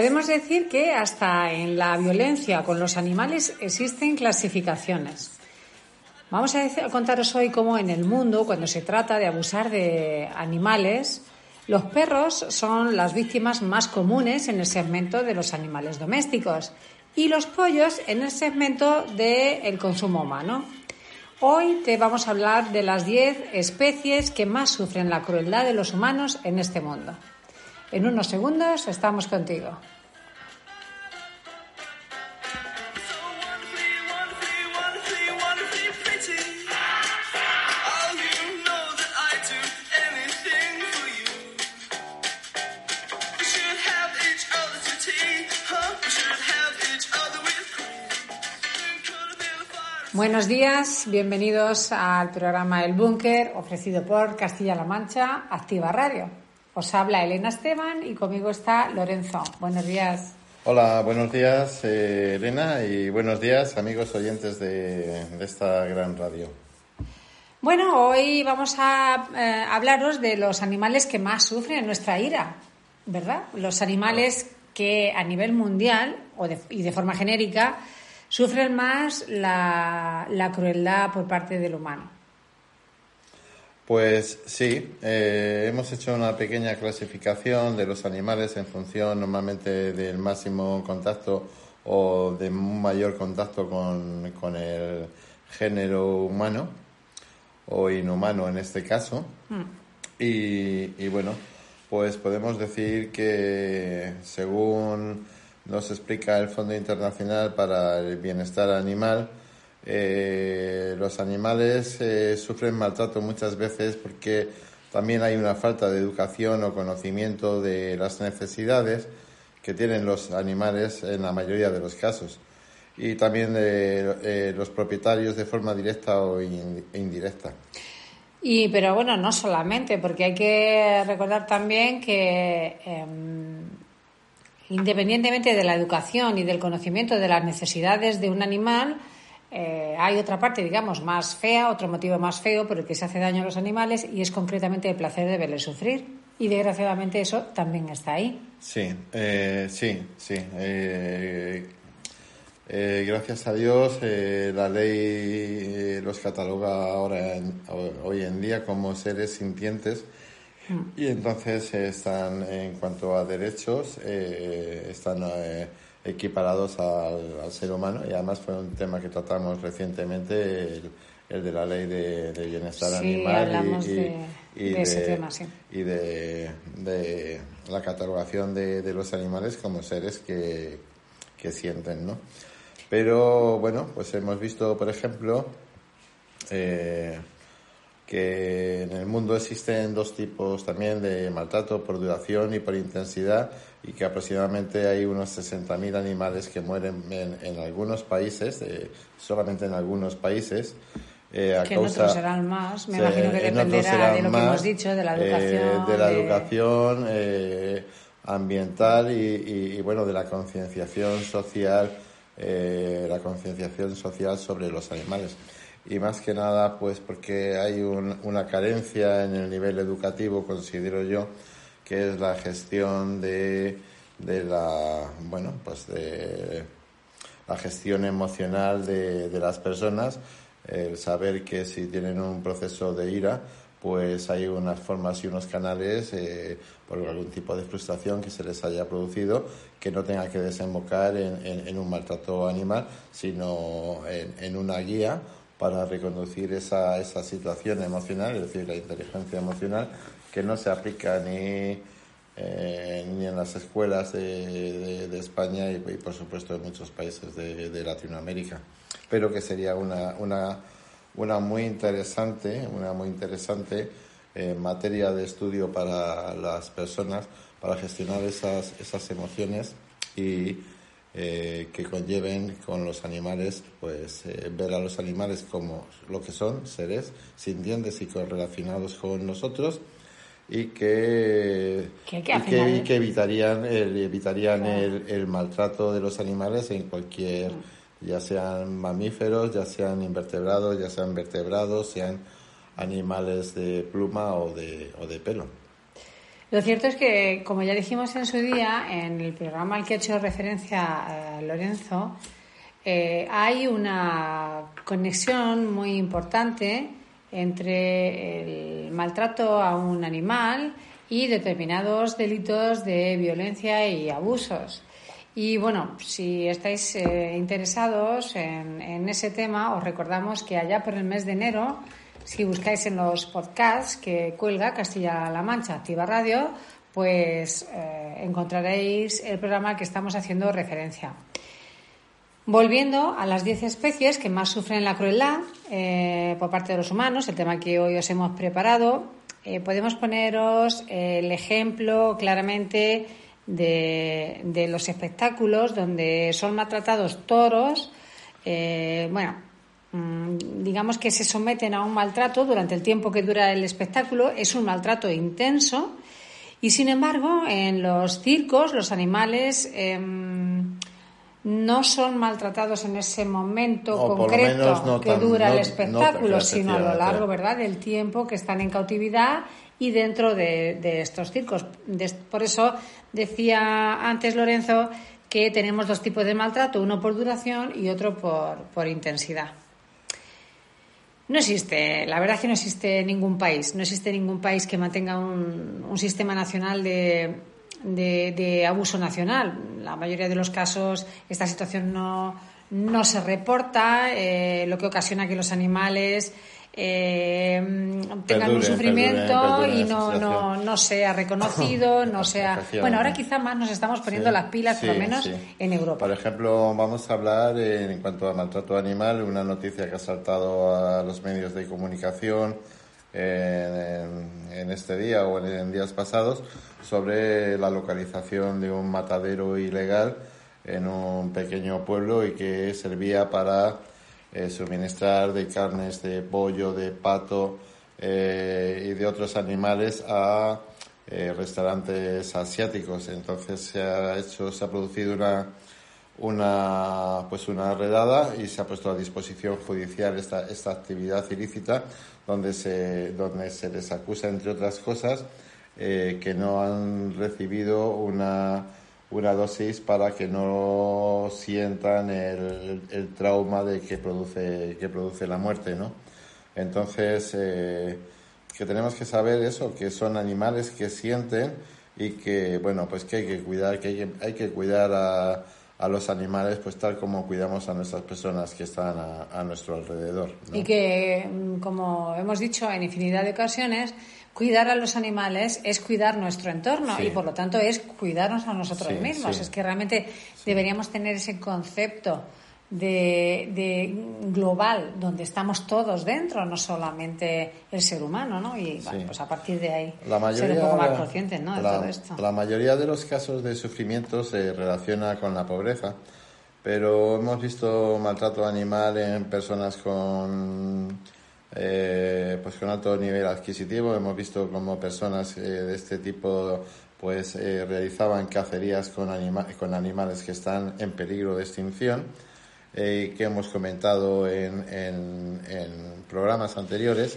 Podemos decir que hasta en la violencia con los animales existen clasificaciones. Vamos a, contaros hoy cómo en el mundo, cuando se trata de abusar de animales, los perros son las víctimas más comunes en el segmento de los animales domésticos y los pollos en el segmento del consumo humano. Hoy te vamos a hablar de las 10 especies que más sufren la crueldad de los humanos en este mundo. En unos segundos estamos contigo. Buenos días, bienvenidos al programa El Búnker ofrecido por Castilla-La Mancha, Activa Radio. Os habla Elena Esteban y conmigo está Lorenzo. Buenos días. Hola, buenos días eh, Elena y buenos días amigos oyentes de, esta gran radio. Bueno, hoy vamos a eh, hablaros de los animales que más sufren nuestra ira, ¿verdad? Los animales que a nivel mundial o y de forma genérica sufren más la, la crueldad por parte del humano. Pues sí, eh, hemos hecho una pequeña clasificación de los animales en función normalmente del máximo contacto o de un mayor contacto con, el género humano o inhumano en este caso. Mm. Y, y, bueno, pues podemos decir que según nos explica el Fondo Internacional para el Bienestar Animal, eh, los animales eh, sufren maltrato muchas veces porque también hay una falta de educación o conocimiento de las necesidades que tienen los animales en la mayoría de los casos y también de eh, los propietarios de forma directa o indirecta. Y pero bueno, no solamente, porque hay que recordar también que em, independientemente de la educación y del conocimiento de las necesidades de un animal, eh, hay otra parte, digamos, más fea, otro motivo más feo por el que se hace daño a los animales y es concretamente el placer de verles sufrir. Y desgraciadamente eso también está ahí. Sí, eh, sí, sí. Eh, gracias a Dios la ley los cataloga ahora hoy en día como seres sintientes mm. y entonces están en cuanto a derechos están equiparados al, ser humano y además fue un tema que tratamos recientemente, el, de la ley de, bienestar animal y, de, de, la catalogación de, los animales como seres que, que sienten, ¿no? Pero bueno, pues hemos visto, por ejemplo, eh, que en el mundo existen dos tipos también de maltrato por duración y por intensidad y que aproximadamente hay unos 60.000 animales que mueren en, algunos países, solamente en algunos países. Eh, a que en otros serán más, me imagino que dependerá de lo que hemos dicho, de la eh, educación. de la educación eh, ambiental y, y, bueno, de la concienciación social, la concienciación social sobre los animales y más que nada pues porque hay una carencia en el nivel educativo, considero yo, que es la gestión de, de la, bueno, pues de la gestión emocional de, de las personas, el saber que si tienen un proceso de ira, pues hay unas formas y unos canales eh, por algún tipo de frustración que se les haya producido que no tenga que desembocar en, en, un maltrato animal, sino en una guía para reconducir esa, esa situación emocional, es decir, la inteligencia emocional, que no se aplica ni, eh, ni en las escuelas de, de, España y, por supuesto, en muchos países de, de Latinoamérica. Pero que sería una, una, una muy interesante, una muy interesante eh, materia de estudio para las personas para gestionar esas, esas emociones y eh, que conlleven con los animales, pues eh, ver a los animales como lo que son, seres sintientes y correlacionados con nosotros y que, que, evitarían, el, evitarían el, maltrato de los animales en cualquier, mm. ya sean mamíferos, ya sean invertebrados, ya sean vertebrados, sean animales de pluma o de, o de pelo. Lo cierto es que, como ya dijimos en su día, en el programa al que ha hecho referencia eh, Lorenzo, eh, hay una conexión muy importante entre el maltrato a un animal y determinados delitos de violencia y abusos. Y bueno, si estáis eh, interesados en, en, ese tema, os recordamos que allá por el mes de enero, si buscáis en los podcasts que cuelga Castilla-La Mancha Activa Radio, pues eh, encontraréis el programa que estamos haciendo referencia. Volviendo a las 10 especies que más sufren la crueldad eh, por parte de los humanos, el tema que hoy os hemos preparado, podemos poneros el ejemplo claramente de, los espectáculos donde son maltratados toros, eh, bueno, digamos que se someten a un maltrato durante el tiempo que dura el espectáculo, es un maltrato intenso y sin embargo en los circos los animales em, no son maltratados en ese momento concreto que dura el espectáculo, sino a lo largo, ¿verdad?, del tiempo que están en cautividad y dentro de, estos circos. por eso decía antes Lorenzo que tenemos dos tipos de maltrato, uno por duración y otro por, intensidad. No existe, la verdad es que no existe ningún país, no existe ningún país que mantenga un, sistema nacional de, abuso nacional. La mayoría de los casos esta situación no, no se reporta, eh, lo que ocasiona que los animales eh, tengan un sufrimiento y no, no, no, sea reconocido, no sea... Bueno, ahora quizá más nos estamos poniendo las pilas, por lo menos en Europa. Por ejemplo, vamos a hablar en cuanto a maltrato animal, una noticia que ha saltado a los medios de comunicación en, este día o en días pasados sobre la localización de un matadero ilegal en un pequeño pueblo y que servía para eh, suministrar de carnes de pollo, de pato eh, y de otros animales a eh, restaurantes asiáticos. Entonces se ha hecho, se ha producido una, una, pues una redada y se ha puesto a disposición judicial esta, esta actividad ilícita donde se, donde se les acusa, entre otras cosas, que no han recibido una una dosis para que no sientan el, el trauma de que produce, que produce la muerte, ¿no? Entonces, eh, que tenemos que saber eso, que son animales que sienten y que, bueno, pues que hay que cuidar, que hay que, hay que cuidar a, a los animales, pues tal como cuidamos a nuestras personas que están a, nuestro alrededor. Y que, mm, como hemos dicho en infinidad de ocasiones, cuidar a los animales es cuidar nuestro entorno y por lo tanto es cuidarnos a nosotros mismos. Es que realmente deberíamos tener ese concepto de, global donde estamos todos dentro, no solamente el ser humano, ¿no? Y pues a partir de ahí ser un poco más conscientes, ¿no? De la, todo esto. La mayoría de los casos de sufrimiento se relaciona con la pobreza, pero hemos visto maltrato animal en personas con eh, pues con alto nivel adquisitivo. Hemos visto como personas eh, de este tipo pues eh, realizaban cacerías con, con animales que están en peligro de extinción, que hemos comentado en, en, programas anteriores,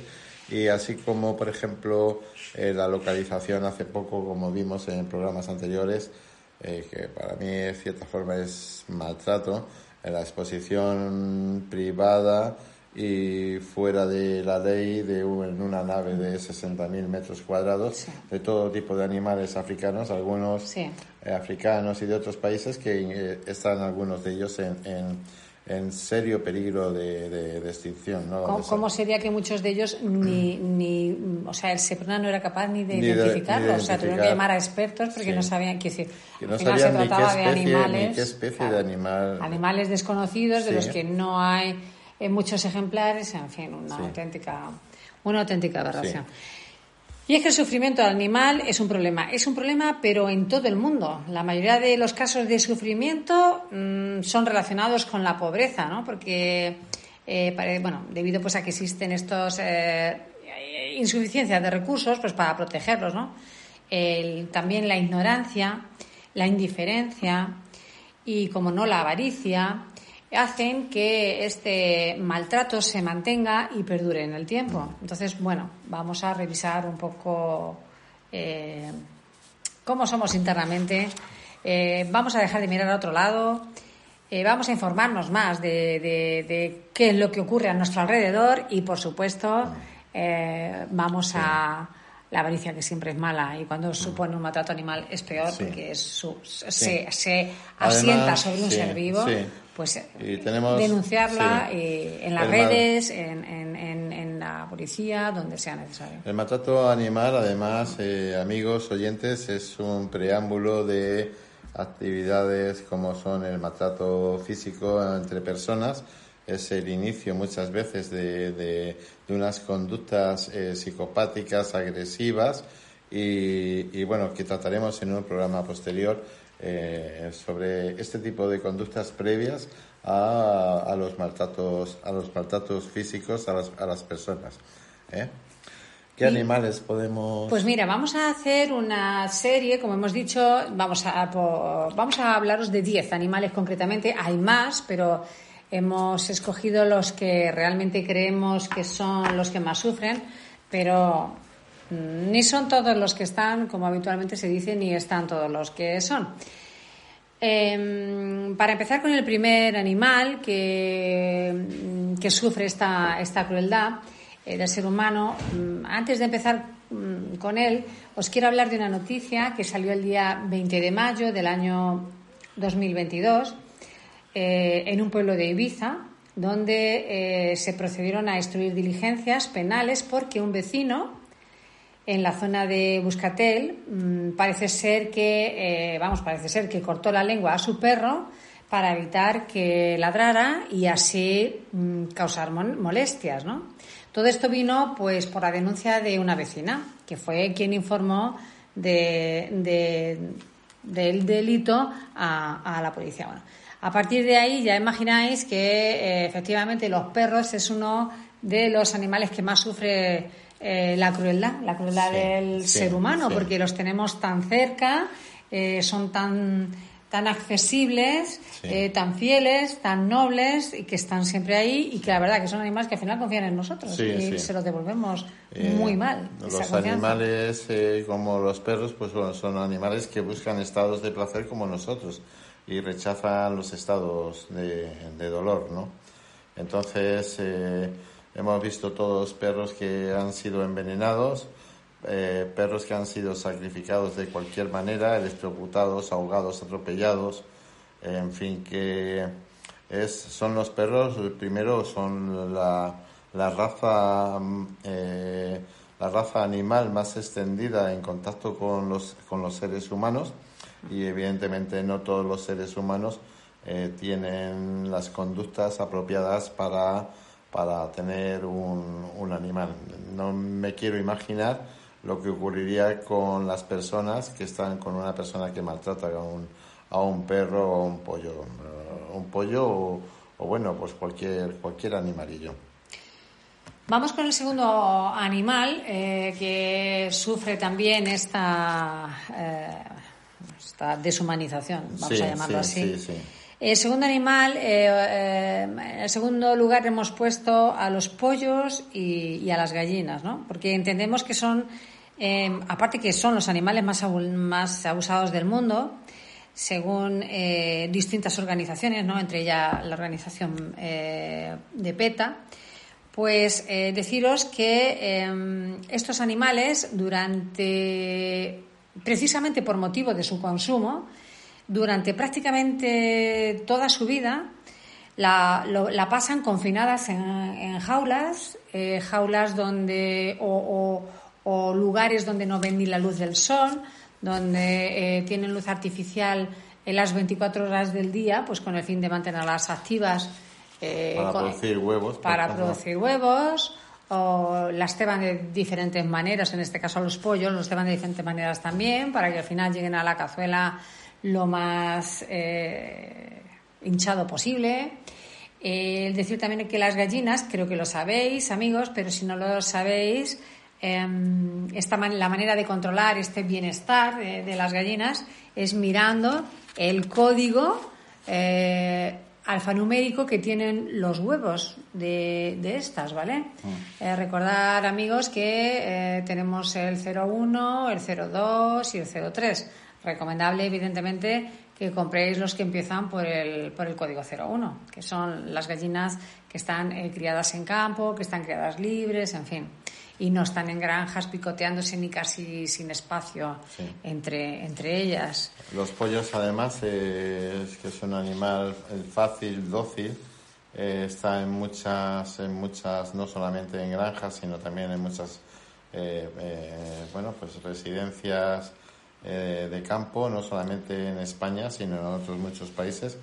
y así como, por ejemplo, la localización hace poco, como vimos en programas anteriores, que para mí de cierta forma es maltrato, en la exposición privada y fuera de la ley de en una nave de 60.000 metros cuadrados de todo tipo de animales africanos, algunos africanos y de otros países que eh, están algunos de ellos en, en, serio peligro de, de, extinción. ¿no? ¿Cómo, sería que muchos de ellos ni, ni o sea, el SEPRONA no era capaz ni de identificarlos? O sea, tuvieron que llamar a expertos porque no sabían qué decir. Que no se trataba de animales, qué especie de animal. Animales desconocidos de los que no hay en muchos ejemplares, en fin, una auténtica, una auténtica aberración. Y es que el sufrimiento animal es un problema. Es un problema, pero en todo el mundo. La mayoría de los casos de sufrimiento mm, son relacionados con la pobreza, ¿no? Porque, eh, bueno, debido pues a que existen estos eh, insuficiencias de recursos, pues para protegerlos, ¿no? también la ignorancia, la indiferencia y, como no, la avaricia hacen que este maltrato se mantenga y perdure en el tiempo. Entonces, bueno, vamos a revisar un poco eh, cómo somos internamente, eh, vamos a dejar de mirar a otro lado, eh, vamos a informarnos más de, de, qué es lo que ocurre a nuestro alrededor y, por supuesto, eh, vamos a la avaricia que siempre es mala y cuando supone un maltrato animal es peor porque se, asienta sobre un ser vivo, pues denunciarla en las redes, en, en, la policía, donde sea necesario. El maltrato animal, además, eh, amigos oyentes, es un preámbulo de actividades como son el maltrato físico entre personas, es el inicio muchas veces de, de, unas conductas eh, psicopáticas, agresivas y, bueno, que trataremos en un programa posterior eh, sobre este tipo de conductas previas a, a, los maltratos a los maltratos físicos a las, a las personas. ¿eh? ¿Qué animales podemos...? Pues mira, vamos a hacer una serie, como hemos dicho, vamos a, vamos a hablaros de 10 animales concretamente. Hay más, pero hemos escogido los que realmente creemos que son los que más sufren, pero ni son todos los que están, como habitualmente se dice, ni están todos los que son. Em, para empezar con el primer animal que, mm, que sufre esta, esta crueldad, eh, del ser humano. Mm, antes de empezar mm, con él, os quiero hablar de una noticia que salió el día 20 de mayo del año 2022 eh, en un pueblo de Ibiza, donde eh, se procedieron a instruir diligencias penales porque un vecino en la zona de Buscatel mm, parece ser que, vamos, parece ser que cortó la lengua a su perro para evitar que ladrara y así causar molestias, ¿no? Todo esto vino pues por la denuncia de una vecina, que fue quien informó de, del delito a, la policía. Bueno, a partir de ahí ya imagináis que eh, efectivamente los perros es uno de los animales que más sufre eh, la crueldad, la crueldad del ser humano, porque los tenemos tan cerca, eh, son tan tan accesibles, eh, tan fieles, tan nobles y que están siempre ahí y que la verdad que son animales que al final confían en nosotros y se los devolvemos eh, muy mal. Los animales eh, como los perros pues son animales que buscan estados de placer como nosotros y rechazan los estados de, de dolor, ¿no? Entonces hemos visto todos perros que han sido envenenados eh, perros que han sido sacrificados de cualquier manera, electrocutados, ahogados, atropellados, en fin, que es, son los perros, primero son la, la raza eh, la raza animal más extendida en contacto con los, con los seres humanos y evidentemente no todos los seres humanos eh, tienen las conductas apropiadas para, para tener un, un animal. No me quiero imaginar lo que ocurriría con las personas que están con una persona que maltrata a un, a un perro o un pollo, eh, un pollo o, bueno, pues cualquier, cualquier animalillo. Vamos con el segundo animal eh, que sufre también esta, eh, esta deshumanización, vamos a llamarlo así. El segundo animal, en el segundo lugar hemos puesto a los pollos y, a las gallinas, ¿no? Porque entendemos que son Em, aparte que son los animales más, abusados del mundo, según eh, distintas organizaciones, ¿no? entre ellas la organización eh, de PETA, pues eh, deciros que em, estos animales, durante, precisamente por motivo de su consumo, durante prácticamente toda su vida, la, la pasan confinadas en, jaulas, jaulas donde o o lugares donde no ven ni la luz del sol, donde eh, tienen luz artificial en las 24 horas del día, pues con el fin de mantenerlas activas. Eh, para producir huevos. Para producir huevos, o las ceban de diferentes maneras, en este caso a los pollos, los ceban de diferentes maneras también, para que al final lleguen a la cazuela lo más eh, hinchado posible. decir también que las gallinas, creo que lo sabéis, amigos, pero si no lo sabéis, Em, esta la manera de controlar este bienestar de, las gallinas es mirando el código eh, alfanumérico que tienen los huevos de, estas, ¿vale? Mm. Eh, recordar, amigos, que eh, tenemos el 01, el 02 y el 03. Recomendable, evidentemente, que compréis los que empiezan por el, por el código 01, que son las gallinas que están eh, criadas en campo, que están criadas libres, en fin y no están en granjas picoteándose ni casi sin espacio entre, entre ellas. Los pollos además eh, es que es un animal eh, fácil, dócil, eh, está en muchas, en muchas, no solamente en granjas, sino también en muchas bueno, pues residencias de campo, no solamente en España, sino en otros muchos países.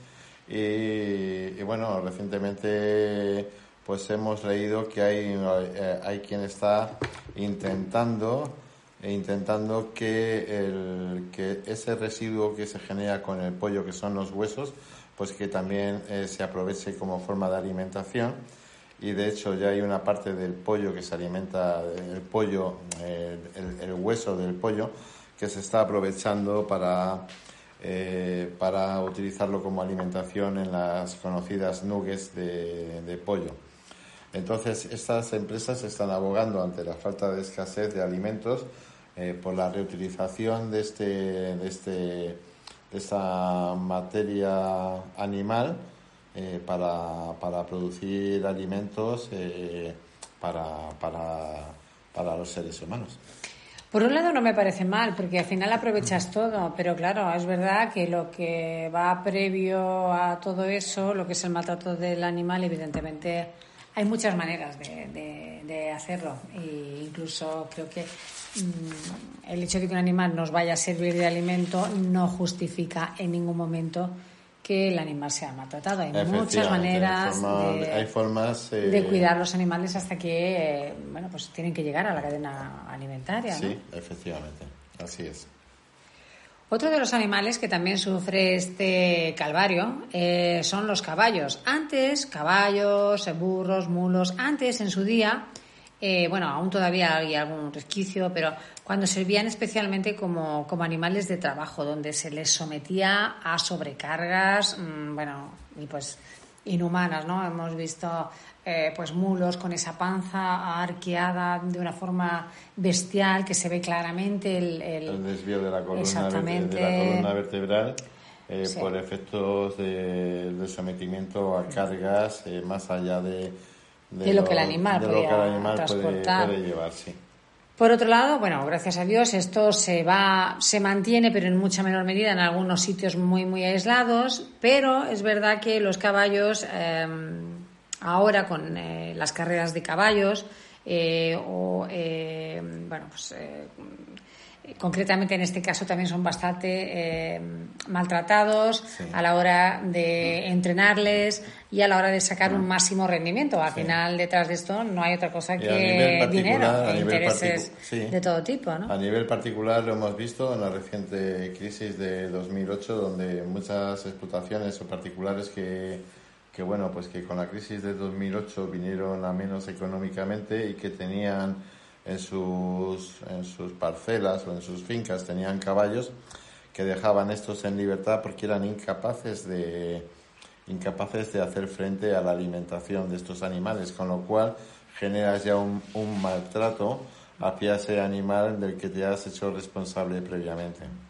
Y, y bueno, recientemente pues hemos leído que hay, eh, hay quien está intentando intentando que, el, que ese residuo que se genera con el pollo, que son los huesos, pues que también eh, se aproveche como forma de alimentación. Y de hecho ya hay una parte del pollo que se alimenta, el pollo, el, hueso del pollo, que se está aprovechando para, eh, para utilizarlo como alimentación en las conocidas nuggets de, de pollo. Entonces, estas empresas están abogando ante la falta de escasez de alimentos eh, por la reutilización de, este, de, este, de esta materia animal eh, para, para, producir alimentos eh, para, para, para los seres humanos. Por un lado no me parece mal, porque al final aprovechas todo, pero claro, es verdad que lo que va previo a todo eso, lo que es el maltrato del animal, evidentemente hay muchas maneras de, hacerlo e incluso creo que mm, el hecho de que un animal nos vaya a servir de alimento no justifica en ningún momento que el animal sea maltratado. Hay muchas maneras de, hay formas, de eh, cuidar los animales hasta que eh, bueno pues tienen que llegar a la cadena alimentaria. Sí, efectivamente, así es. Otro de los animales que también sufre este calvario eh, son los caballos. Antes, caballos, burros, mulos, antes en su día, eh, bueno, aún todavía hay algún resquicio, pero cuando servían especialmente como, como animales de trabajo, donde se les sometía a sobrecargas, mm, bueno, y pues inhumanas, ¿no? Hemos visto eh, pues mulos con esa panza arqueada de una forma bestial que se ve claramente el, el, desvío de la columna, vertebral eh, por efectos de, sometimiento a cargas eh, más allá de, de, lo, que el animal, puede, llevar. Por otro lado, bueno, gracias a Dios esto se va, se mantiene, pero en mucha menor medida en algunos sitios muy, muy aislados. Pero es verdad que los caballos, em, ahora con eh, las carreras de caballos, eh, em, bueno, pues eh, concretamente en este caso también son bastante eh, maltratados a la hora de entrenarles y a la hora de sacar un máximo rendimiento. Al final, detrás de esto no hay otra cosa que dinero e intereses de todo tipo. A nivel particular lo hemos visto en la reciente crisis de 2008, donde muchas explotaciones o particulares que, que bueno, pues que con la crisis de 2008 vinieron a menos económicamente y que tenían en sus, en sus parcelas o en sus fincas tenían caballos que dejaban estos en libertad porque eran incapaces de incapaces de hacer frente a la alimentación de estos animales, con lo cual generas ya un, un maltrato hacia ese animal del que te has hecho responsable previamente.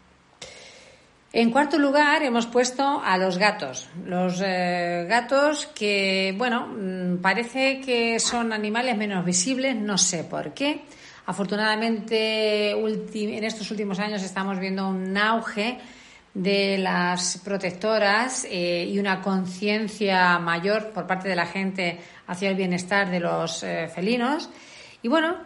En cuarto lugar, hemos puesto a los gatos. Los eh, gatos que, bueno, mm, parece que son animales menos visibles, no sé por qué. Afortunadamente, en estos últimos años estamos viendo un auge de las protectoras eh, y una conciencia mayor por parte de la gente hacia el bienestar de los eh, felinos. Y bueno,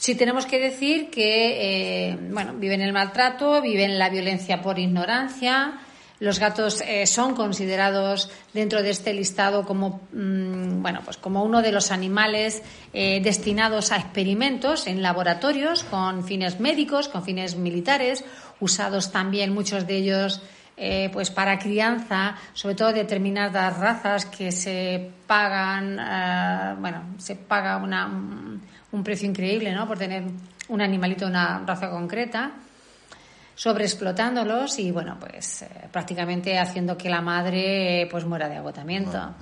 Sí tenemos que decir que, eh, bueno, viven el maltrato, viven la violencia por ignorancia. Los gatos eh, son considerados dentro de este listado como, mm, bueno, pues como uno de los animales eh, destinados a experimentos en laboratorios con fines médicos, con fines militares, usados también muchos de ellos pues para crianza, sobre todo determinadas razas que se pagan, bueno, se paga una, un precio increíble, ¿no? Por tener un animalito de una raza concreta. sobreexplotándolos y bueno, pues eh, prácticamente haciendo que la madre pues muera de agotamiento.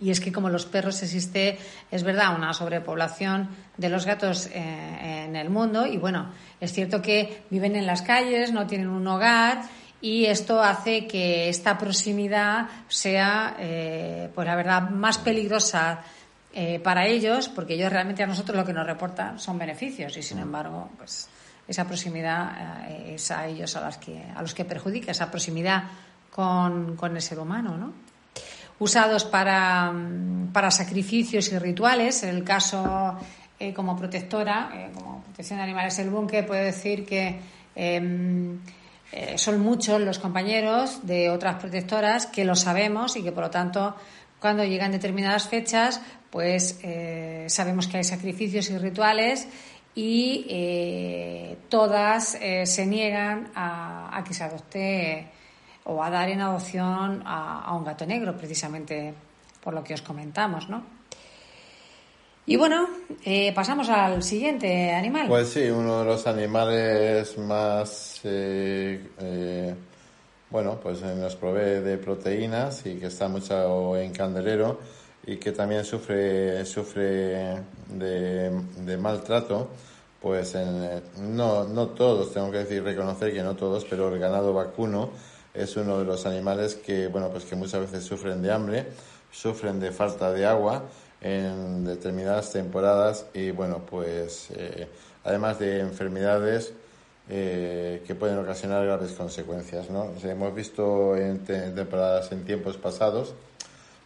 Y es que como los perros existe, es verdad, una sobrepoblación de los gatos eh, en el mundo y bueno, es cierto que viven en las calles, no tienen un hogar y esto hace que esta proximidad sea, eh, pues la verdad, más peligrosa eh, para ellos, porque ellos realmente a nosotros lo que nos reportan son beneficios y sin embargo, pues esa proximidad es a ellos a, las que, a los que perjudica, esa proximidad con, con el ser humano, ¿no? usados para, para sacrificios y rituales. En el caso eh, como protectora, eh, como protección de animales, el búnker puede decir que em, eh, son muchos los compañeros de otras protectoras que lo sabemos y que por lo tanto cuando llegan determinadas fechas pues sabemos que hay sacrificios y rituales y todas se niegan a, a que se adopte o a dar en adopción a, un gato negro, precisamente por lo que os comentamos, ¿no? Y bueno, eh, pasamos al siguiente animal. Pues sí, uno de los animales más, eh, eh, bueno, pues nos provee de proteínas y que está mucho en candelero y que también sufre, sufre de, maltrato, pues no, no todos, tengo que decir, reconocer que no todos, pero el ganado vacuno es uno de los animales que, bueno, pues que muchas veces sufren de hambre, sufren de falta de agua en determinadas temporadas y, bueno, pues eh, además de enfermedades eh, que pueden ocasionar graves consecuencias, ¿no? hemos visto en temporadas en tiempos pasados,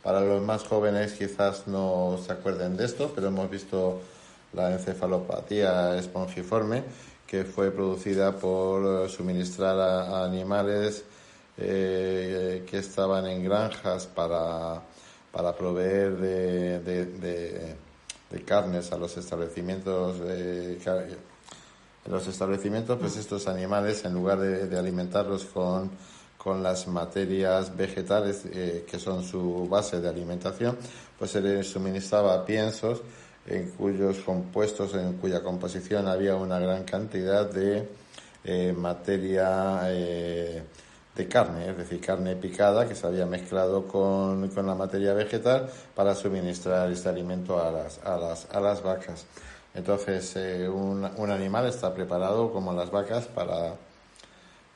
para los más jóvenes quizás no se acuerden de esto, pero hemos visto la encefalopatía espongiforme que fue producida por suministrar a animales eh, que estaban en granjas para, para proveer de, de, carnes a los establecimientos de, en los establecimientos pues estos animales en lugar de, alimentarlos con, con las materias vegetales eh, que son su base de alimentación pues se les suministraba piensos en cuyos compuestos en cuya composición había una gran cantidad de eh, materia eh, de carne, es decir, carne picada que se había mezclado con, con la materia vegetal para suministrar este alimento a las, a las, a las vacas. Entonces, un, un, animal está preparado como las vacas para,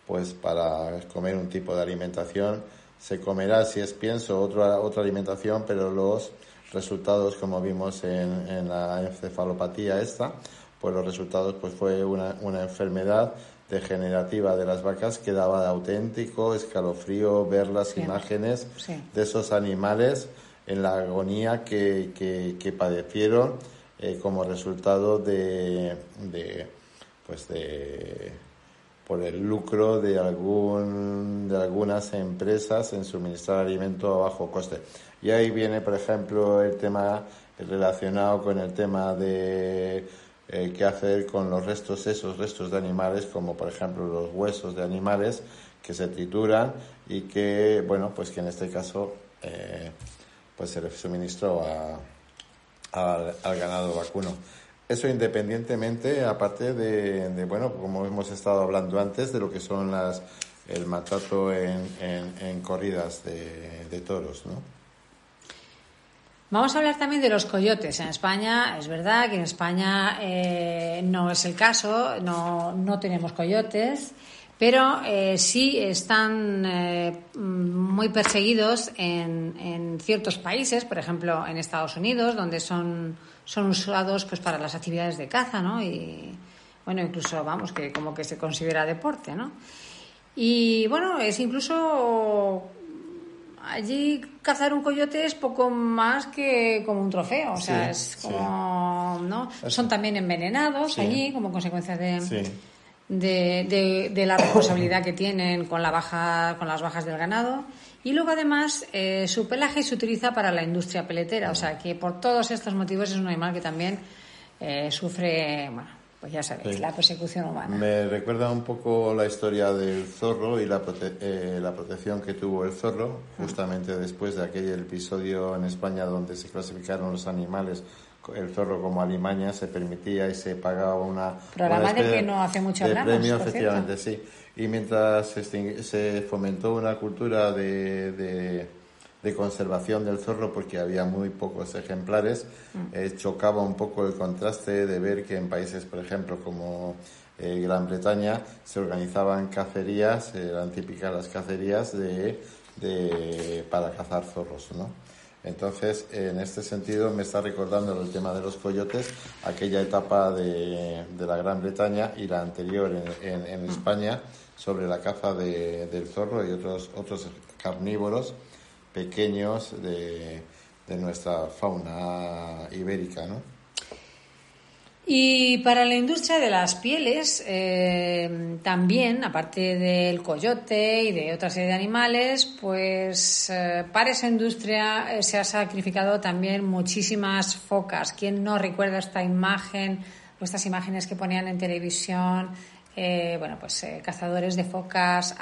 pues, para comer un tipo de alimentación. Se comerá, si es pienso, otra, otra alimentación, pero los resultados, como vimos en, en la encefalopatía esta, pues los resultados pues fue una, una enfermedad degenerativa de las vacas que daba auténtico escalofrío ver las imágenes de esos animales en la agonía que, que, padecieron eh, como resultado de, de, pues de por el lucro de algún de algunas empresas en suministrar alimento a bajo coste y ahí viene por ejemplo el tema relacionado con el tema de eh, qué hacer con los restos, esos restos de animales, como por ejemplo los huesos de animales que se trituran y que, bueno, pues que en este caso eh, pues se le suministró al ganado vacuno. Eso independientemente, aparte de, bueno, como hemos estado hablando antes, de lo que son las el maltrato en, en, corridas de, de toros, ¿no? Vamos a hablar también de los coyotes. En España, es verdad que en España eh, no es el caso, no, no tenemos coyotes, pero eh, sí están eh, muy perseguidos en, en, ciertos países, por ejemplo en Estados Unidos, donde son, son usados pues, para las actividades de caza, ¿no? Y bueno, incluso, vamos, que como que se considera deporte, ¿no? Y bueno, es incluso allí cazar un coyote es poco más que como un trofeo, o sea, es como, ¿no? Son también envenenados allí como consecuencia de, de, de, la responsabilidad que tienen con la baja, con las bajas del ganado. Y luego además eh, su pelaje se utiliza para la industria peletera, o sea que por todos estos motivos es un animal que también eh, sufre, bueno, pues ya sabéis, la persecución humana. Me recuerda un poco la historia del zorro y la, eh, la protección que tuvo el zorro, justamente después de aquel episodio en España donde se clasificaron los animales el zorro como alimaña se permitía y se pagaba una programa de que no hace mucho de premio efectivamente sí. Y mientras se, fomentó una cultura de, de, conservación del zorro porque había muy pocos ejemplares mm. eh, chocaba un poco el contraste de ver que en países por ejemplo como eh, Gran Bretaña se organizaban cacerías eran típicas las cacerías de, de para cazar zorros no entonces, en este sentido, me está recordando el tema de los coyotes, aquella etapa de, la Gran Bretaña y la anterior en, España sobre la caza del zorro y otros, otros carnívoros pequeños de, de nuestra fauna ibérica, ¿no? Y para la industria de las pieles, eh, también, aparte del coyote y de otra serie de animales, pues eh, para esa industria eh, se ha sacrificado también muchísimas focas. ¿Quién no recuerda esta imagen o estas imágenes que ponían en televisión? bueno, pues cazadores de focas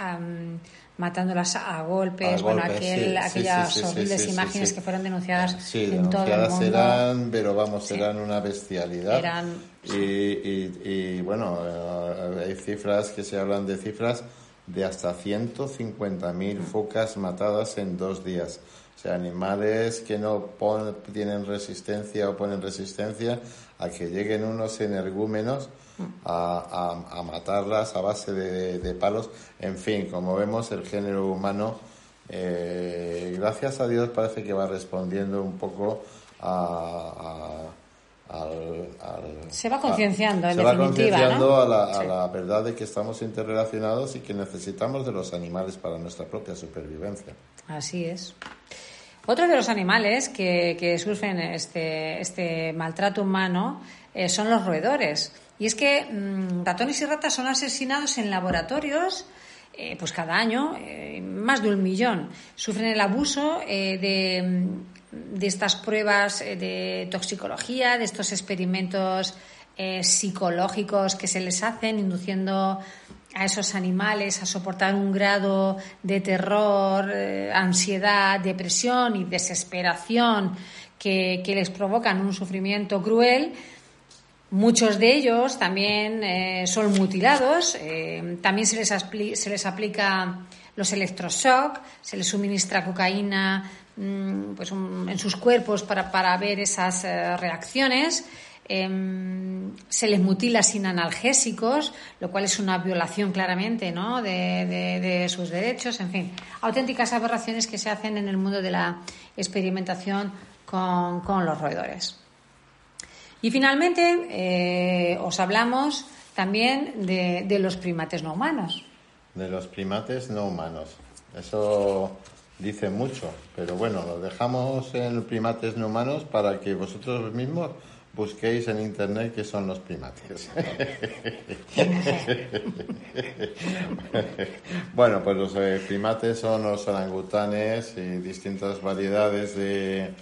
matándolas a golpes, bueno, aquellas horribles imágenes que fueron denunciadas en todo el mundo. eran, pero vamos, eran una bestialidad. Eran... Y, y, bueno, eh, hay cifras que se hablan de cifras de hasta 150.000 mm. focas matadas en dos días. O sea, animales que no tienen resistencia o ponen resistencia a que lleguen unos energúmenos a, matarlas a base de, palos. En fin, como vemos, el género humano, eh, gracias a Dios, parece que va respondiendo un poco a, al, se va concienciando, en se va concienciando a, la, verdad de que estamos interrelacionados y que necesitamos de los animales para nuestra propia supervivencia. Así es. Otro de los animales que, que sufren este, este maltrato humano eh, son los roedores. Y es que mm, ratones y ratas son asesinados en laboratorios eh, pues cada año, eh, más de un millón. Sufren el abuso de, mm, de, estas pruebas de toxicología, de estos experimentos psicológicos que se les hacen, induciendo a esos animales a soportar un grado de terror, ansiedad, depresión y desesperación que, que les provocan un sufrimiento cruel Muchos de ellos también eh, son mutilados, eh, también se les, se les aplica los electroshock, se les suministra cocaína mm, pues en sus cuerpos para, ver esas eh, reacciones. Em, se les mutila sin analgésicos, lo cual es una violación claramente ¿no? de, sus derechos. En fin, auténticas aberraciones que se hacen en el mundo de la experimentación con los roedores. Y finalmente eh, os hablamos también de, los primates no humanos. De los primates no humanos. Eso dice mucho, pero bueno, lo dejamos en primates no humanos para que vosotros mismos busquéis en internet qué son los primates. bueno, pues los eh, primates son los orangutanes y distintas variedades de,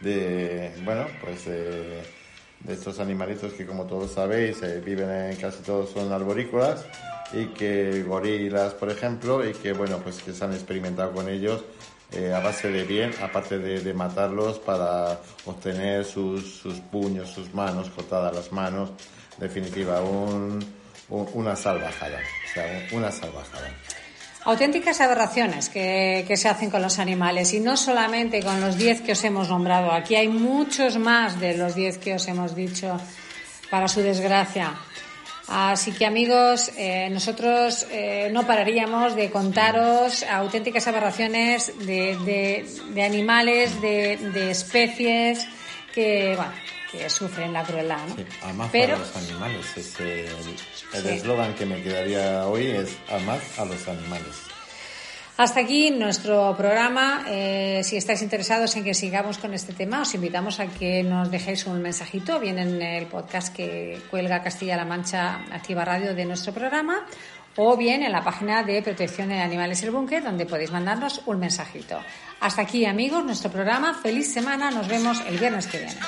de bueno, pues de de estos animalitos que como todos sabéis eh, viven en casi todos son arborícolas y que gorilas por ejemplo y que bueno pues que se han experimentado con ellos eh, a base de bien aparte de, matarlos para obtener sus, sus, puños sus manos cortadas las manos definitiva un, una salvajada o sea una salvajada auténticas aberraciones que, se hacen con los animales y no solamente con los 10 que os hemos nombrado. Aquí hay muchos más de los 10 que os hemos dicho para su desgracia. Así que amigos, eh, nosotros eh, no pararíamos de contaros auténticas aberraciones de, de, animales, de, especies que, bueno, que sufren la crueldad. ¿no? Sí, Pero, los animales. el eslogan que me quedaría hoy es amar a los animales. Hasta aquí nuestro programa. Eh, si estáis interesados en que sigamos con este tema, os invitamos a que nos dejéis un mensajito, bien en el podcast que cuelga Castilla-La Mancha Activa Radio de nuestro programa, o bien en la página de Protección de Animales El Búnker, donde podéis mandarnos un mensajito. Hasta aquí, amigos, nuestro programa. Feliz semana. Nos vemos el viernes que viene.